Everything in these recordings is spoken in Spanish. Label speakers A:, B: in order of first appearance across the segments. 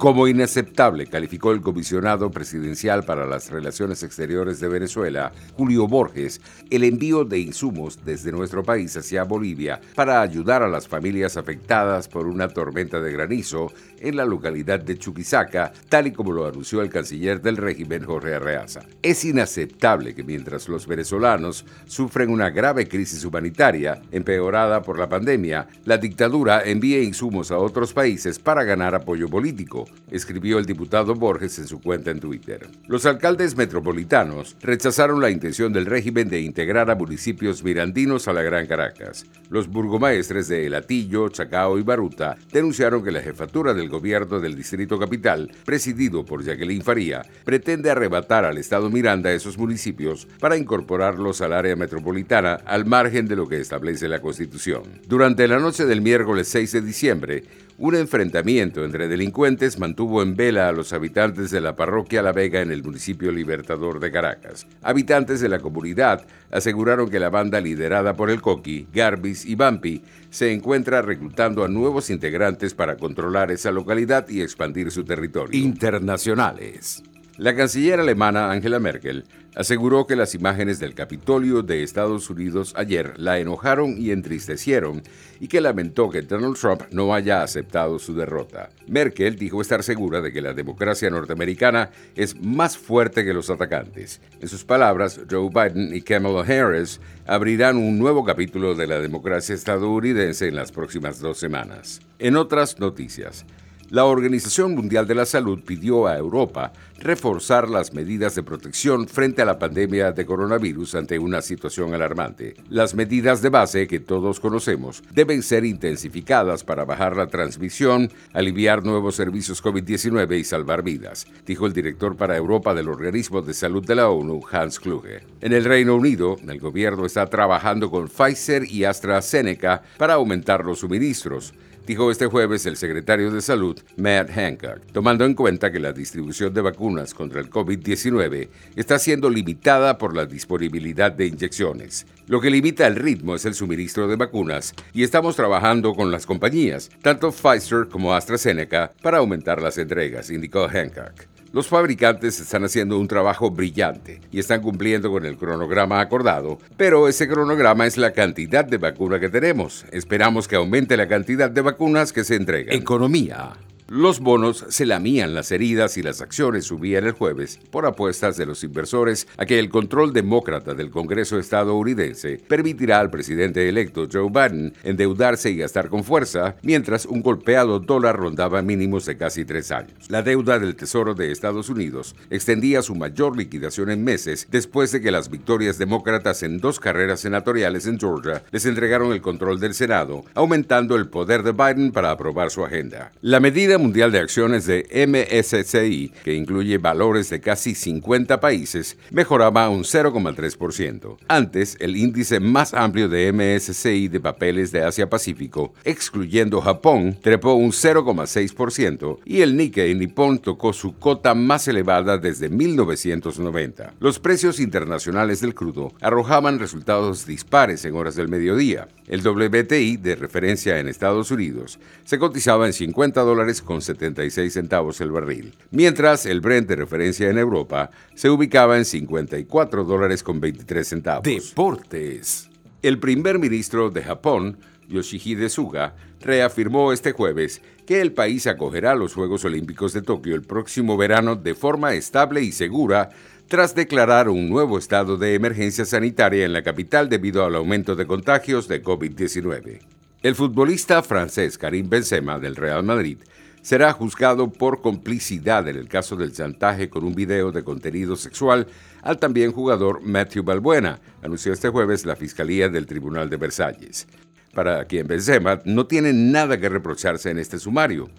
A: Como inaceptable calificó el comisionado presidencial para las relaciones exteriores de Venezuela, Julio Borges, el envío de insumos desde nuestro país hacia Bolivia para ayudar a las familias afectadas por una tormenta de granizo en la localidad de Chuquisaca, tal y como lo anunció el canciller del régimen Jorge Arreaza. Es inaceptable que mientras los venezolanos sufren una grave crisis humanitaria empeorada por la pandemia, la dictadura envíe insumos a otros países para ganar apoyo político escribió el diputado Borges en su cuenta en Twitter. Los alcaldes metropolitanos rechazaron la intención del régimen de integrar a municipios mirandinos a la Gran Caracas. Los burgomaestres de El Atillo, Chacao y Baruta denunciaron que la jefatura del gobierno del Distrito Capital, presidido por Jacqueline Faría, pretende arrebatar al Estado Miranda esos municipios para incorporarlos al área metropolitana al margen de lo que establece la Constitución. Durante la noche del miércoles 6 de diciembre, un enfrentamiento entre delincuentes mantuvo en vela a los habitantes de la parroquia La Vega en el municipio Libertador de Caracas. Habitantes de la comunidad aseguraron que la banda liderada por el Coqui, Garbis y Bampi se encuentra reclutando a nuevos integrantes para controlar esa localidad y expandir su territorio. Internacionales. La canciller alemana Angela Merkel aseguró que las imágenes del Capitolio de Estados Unidos ayer la enojaron y entristecieron y que lamentó que Donald Trump no haya aceptado su derrota. Merkel dijo estar segura de que la democracia norteamericana es más fuerte que los atacantes. En sus palabras, Joe Biden y Kamala Harris abrirán un nuevo capítulo de la democracia estadounidense en las próximas dos semanas. En otras noticias, la Organización Mundial de la Salud pidió a Europa reforzar las medidas de protección frente a la pandemia de coronavirus ante una situación alarmante. Las medidas de base que todos conocemos deben ser intensificadas para bajar la transmisión, aliviar nuevos servicios COVID-19 y salvar vidas, dijo el director para Europa del Organismo de Salud de la ONU, Hans Kluge. En el Reino Unido, el gobierno está trabajando con Pfizer y AstraZeneca para aumentar los suministros dijo este jueves el secretario de Salud, Matt Hancock, tomando en cuenta que la distribución de vacunas contra el COVID-19 está siendo limitada por la disponibilidad de inyecciones. Lo que limita el ritmo es el suministro de vacunas y estamos trabajando con las compañías, tanto Pfizer como AstraZeneca, para aumentar las entregas, indicó Hancock. Los fabricantes están haciendo un trabajo brillante y están cumpliendo con el cronograma acordado, pero ese cronograma es la cantidad de vacuna que tenemos. Esperamos que aumente la cantidad de vacunas que se entregan. Economía. Los bonos se lamían las heridas y las acciones subían el jueves por apuestas de los inversores a que el control demócrata del Congreso estadounidense permitirá al presidente electo Joe Biden endeudarse y gastar con fuerza, mientras un golpeado dólar rondaba mínimos de casi tres años. La deuda del Tesoro de Estados Unidos extendía su mayor liquidación en meses después de que las victorias demócratas en dos carreras senatoriales en Georgia les entregaron el control del Senado, aumentando el poder de Biden para aprobar su agenda. La medida Mundial de Acciones de MSCI, que incluye valores de casi 50 países, mejoraba un 0,3%. Antes, el índice más amplio de MSCI de papeles de Asia-Pacífico, excluyendo Japón, trepó un 0,6% y el Nikkei Nippon tocó su cota más elevada desde 1990. Los precios internacionales del crudo arrojaban resultados dispares en horas del mediodía. El WTI, de referencia en Estados Unidos, se cotizaba en 50 dólares 76 centavos el barril, mientras el Brent de referencia en Europa se ubicaba en 54 dólares con 23 centavos. Deportes. El primer ministro de Japón, Yoshihide Suga, reafirmó este jueves que el país acogerá los Juegos Olímpicos de Tokio el próximo verano de forma estable y segura tras declarar un nuevo estado de emergencia sanitaria en la capital debido al aumento de contagios de COVID-19. El futbolista francés Karim Benzema del Real Madrid será juzgado por complicidad en el caso del chantaje con un video de contenido sexual al también jugador Matthew Balbuena, anunció este jueves la Fiscalía del Tribunal de Versalles. Para quien Benzema no tiene nada que reprocharse en este sumario.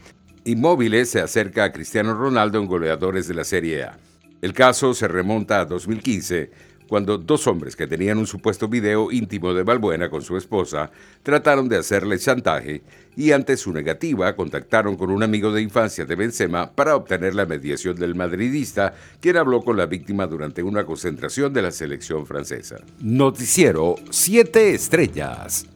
A: Inmóviles se acerca a Cristiano Ronaldo en goleadores de la Serie A. El caso se remonta a 2015, cuando dos hombres que tenían un supuesto video íntimo de Balbuena con su esposa trataron de hacerle chantaje y ante su negativa contactaron con un amigo de infancia de Benzema para obtener la mediación del madridista, quien habló con la víctima durante una concentración de la selección francesa. Noticiero 7 Estrellas.